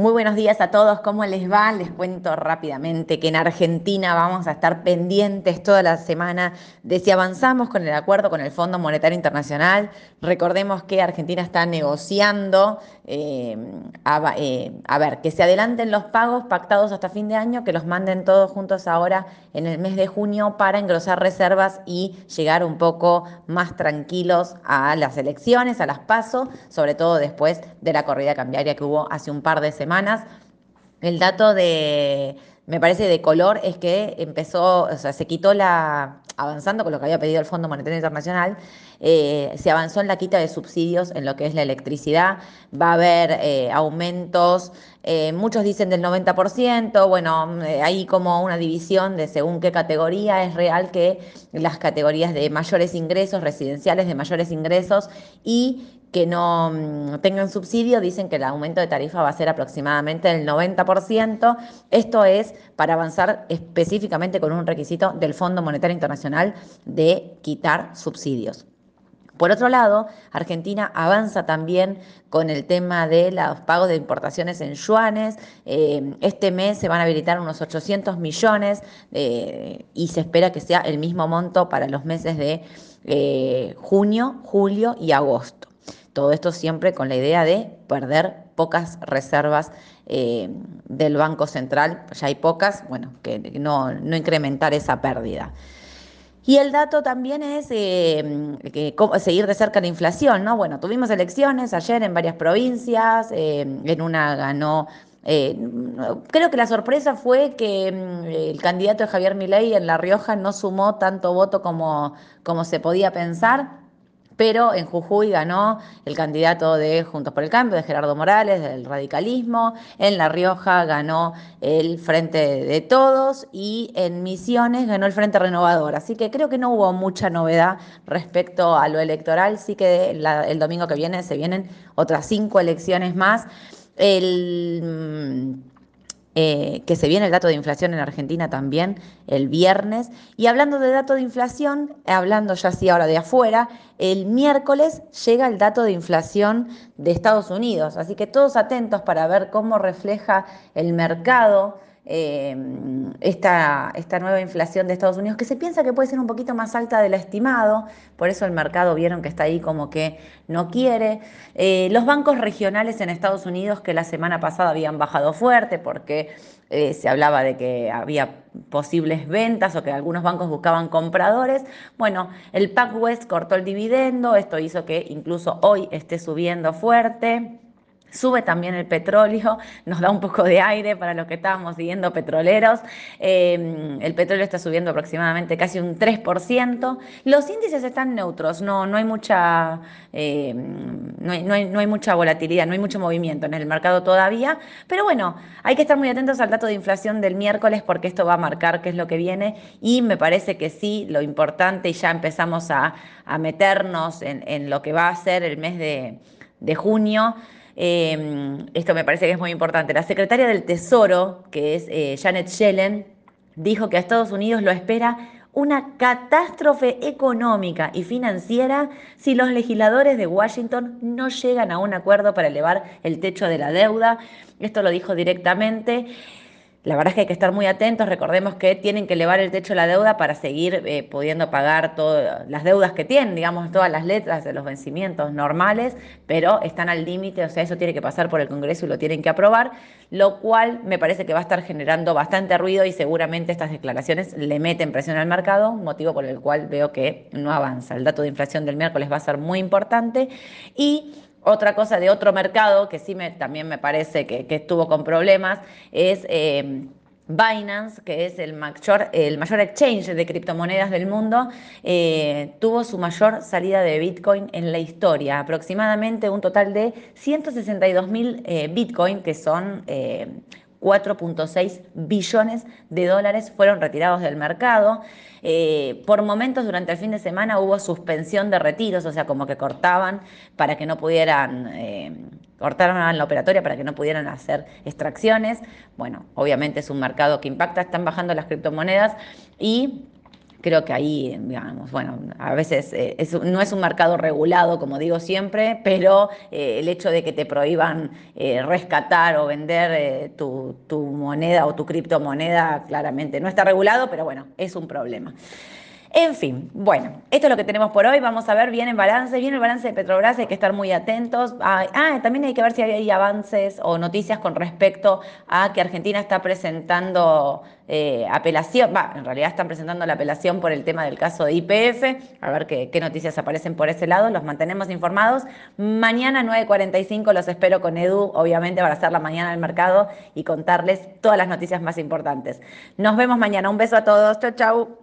Muy buenos días a todos, ¿cómo les va? Les cuento rápidamente que en Argentina vamos a estar pendientes toda la semana de si avanzamos con el acuerdo con el Fondo Monetario Internacional. Recordemos que Argentina está negociando, eh, a, eh, a, ver, que se adelanten los pagos pactados hasta fin de año, que los manden todos juntos ahora en el mes de junio para engrosar reservas y llegar un poco más tranquilos a las elecciones, a las pasos, sobre todo después de la corrida cambiaria que hubo hace un par de semanas El dato de, me parece, de color es que empezó, o sea, se quitó la, avanzando con lo que había pedido el Fondo Monetario Internacional, eh, se avanzó en la quita de subsidios en lo que es la electricidad, va a haber eh, aumentos, eh, muchos dicen del 90%, bueno, hay como una división de según qué categoría, es real que las categorías de mayores ingresos, residenciales de mayores ingresos y que no mm, tengan subsidio, dicen que el aumento de tarifa va a ser aproximadamente del 90%. Esto es para avanzar específicamente con un requisito del Fondo Monetario Internacional de quitar subsidios. Por otro lado, Argentina avanza también con el tema de los pagos de importaciones en yuanes. Eh, este mes se van a habilitar unos 800 millones eh, y se espera que sea el mismo monto para los meses de eh, junio, julio y agosto. Todo esto siempre con la idea de perder pocas reservas del Banco Central, ya hay pocas, bueno, que no, no incrementar esa pérdida. Y el dato también es eh, que, seguir de cerca la inflación, ¿no? Bueno, tuvimos elecciones ayer en varias provincias, eh, en una ganó eh, creo que la sorpresa fue que mm, el candidato de Javier Milei en La Rioja no sumó tanto voto como, como se podía pensar pero en Jujuy ganó el candidato de Juntos por el Cambio, de Gerardo Morales, del radicalismo, en La Rioja ganó el Frente de Todos y en Misiones ganó el Frente Renovador. Así que creo que no hubo mucha novedad respecto a lo electoral, sí que el domingo que viene se vienen otras cinco elecciones más. El eh, que se viene el dato de inflación en Argentina también el viernes. Y hablando de dato de inflación, hablando ya sí ahora de afuera, el miércoles llega el dato de inflación de Estados Unidos. Así que todos atentos para ver cómo refleja el mercado eh, esta, esta, nueva inflación de Estados Unidos, que se piensa que puede ser un poquito más alta de lo estimado, por eso el mercado vieron que está ahí como que no quiere. Eh, los bancos regionales en Estados Unidos que la semana pasada habían bajado fuerte porque eh, se hablaba de que había posibles ventas o que algunos bancos buscaban compradores. Bueno, el PacWest cortó el dividendo, esto hizo que incluso hoy esté subiendo fuerte. Sube también el petróleo, nos da un poco de aire para los que estábamos siguiendo petroleros. Em, el petróleo está subiendo aproximadamente casi un 3%. Los índices están neutros, no, no, hay mucha, em, no, no, hay, mucha volatilidad, no hay mucho movimiento en el mercado todavía. Pero bueno, hay que estar muy atentos al dato de inflación del miércoles porque esto va a marcar qué es lo que viene. Y me parece que sí, lo importante, y ya empezamos a, meternos en, lo que va a ser el mes de, de junio. Em, esto me parece que es muy importante. La secretaria del Tesoro, que es eh, Janet Yellen, dijo que a Estados Unidos lo espera una catástrofe económica y financiera si los legisladores de Washington no llegan a un acuerdo para elevar el techo de la deuda. Esto lo dijo directamente. La verdad es que hay que estar muy atentos. Recordemos que tienen que elevar el techo de la deuda para seguir eh, pudiendo pagar todas las deudas que tienen, digamos, todas las letras de los vencimientos normales, pero están al límite, o sea, eso tiene que pasar por el Congreso y lo tienen que aprobar, lo cual me parece que va a estar generando bastante ruido y seguramente estas declaraciones le meten presión al mercado, motivo por el cual veo que no avanza. El dato de inflación del miércoles va a ser muy importante y otra cosa de otro mercado que sí me, también me parece que, estuvo con problemas es eh, Binance, que es el mayor, el mayor exchange de criptomonedas del mundo, eh, tuvo su mayor salida de Bitcoin en la historia, aproximadamente un total de 162 mil eh, Bitcoin, que son 4.6 billones de dólares fueron retirados del mercado. Eh, por momentos durante el fin de semana hubo suspensión de retiros, o sea, como que cortaban para que no pudieran, eh, cortaron la operatoria para que no pudieran hacer extracciones. Bueno, obviamente es un mercado que impacta, están bajando las criptomonedas y creo que ahí, digamos, bueno, a veces eh, no es un mercado regulado, como digo siempre, pero eh, el hecho de que te prohíban eh, rescatar o vender tu, tu moneda o tu criptomoneda claramente no está regulado, pero bueno, es un problema. En fin, bueno, esto es lo que tenemos por hoy. Vamos a ver, viene el balance, viene el balance de Petrobras, hay que estar muy atentos. Ah, ah, también hay que ver si hay avances o noticias con respecto a que Argentina está presentando eh, apelación, va, en realidad están presentando la apelación por el tema del caso de IPF, a ver qué, qué noticias aparecen por ese lado, los mantenemos informados. Mañana 9.45 los espero con Edu, obviamente para hacer la mañana del mercado y contarles todas las noticias más importantes. Nos vemos mañana, un beso a todos, chau chau.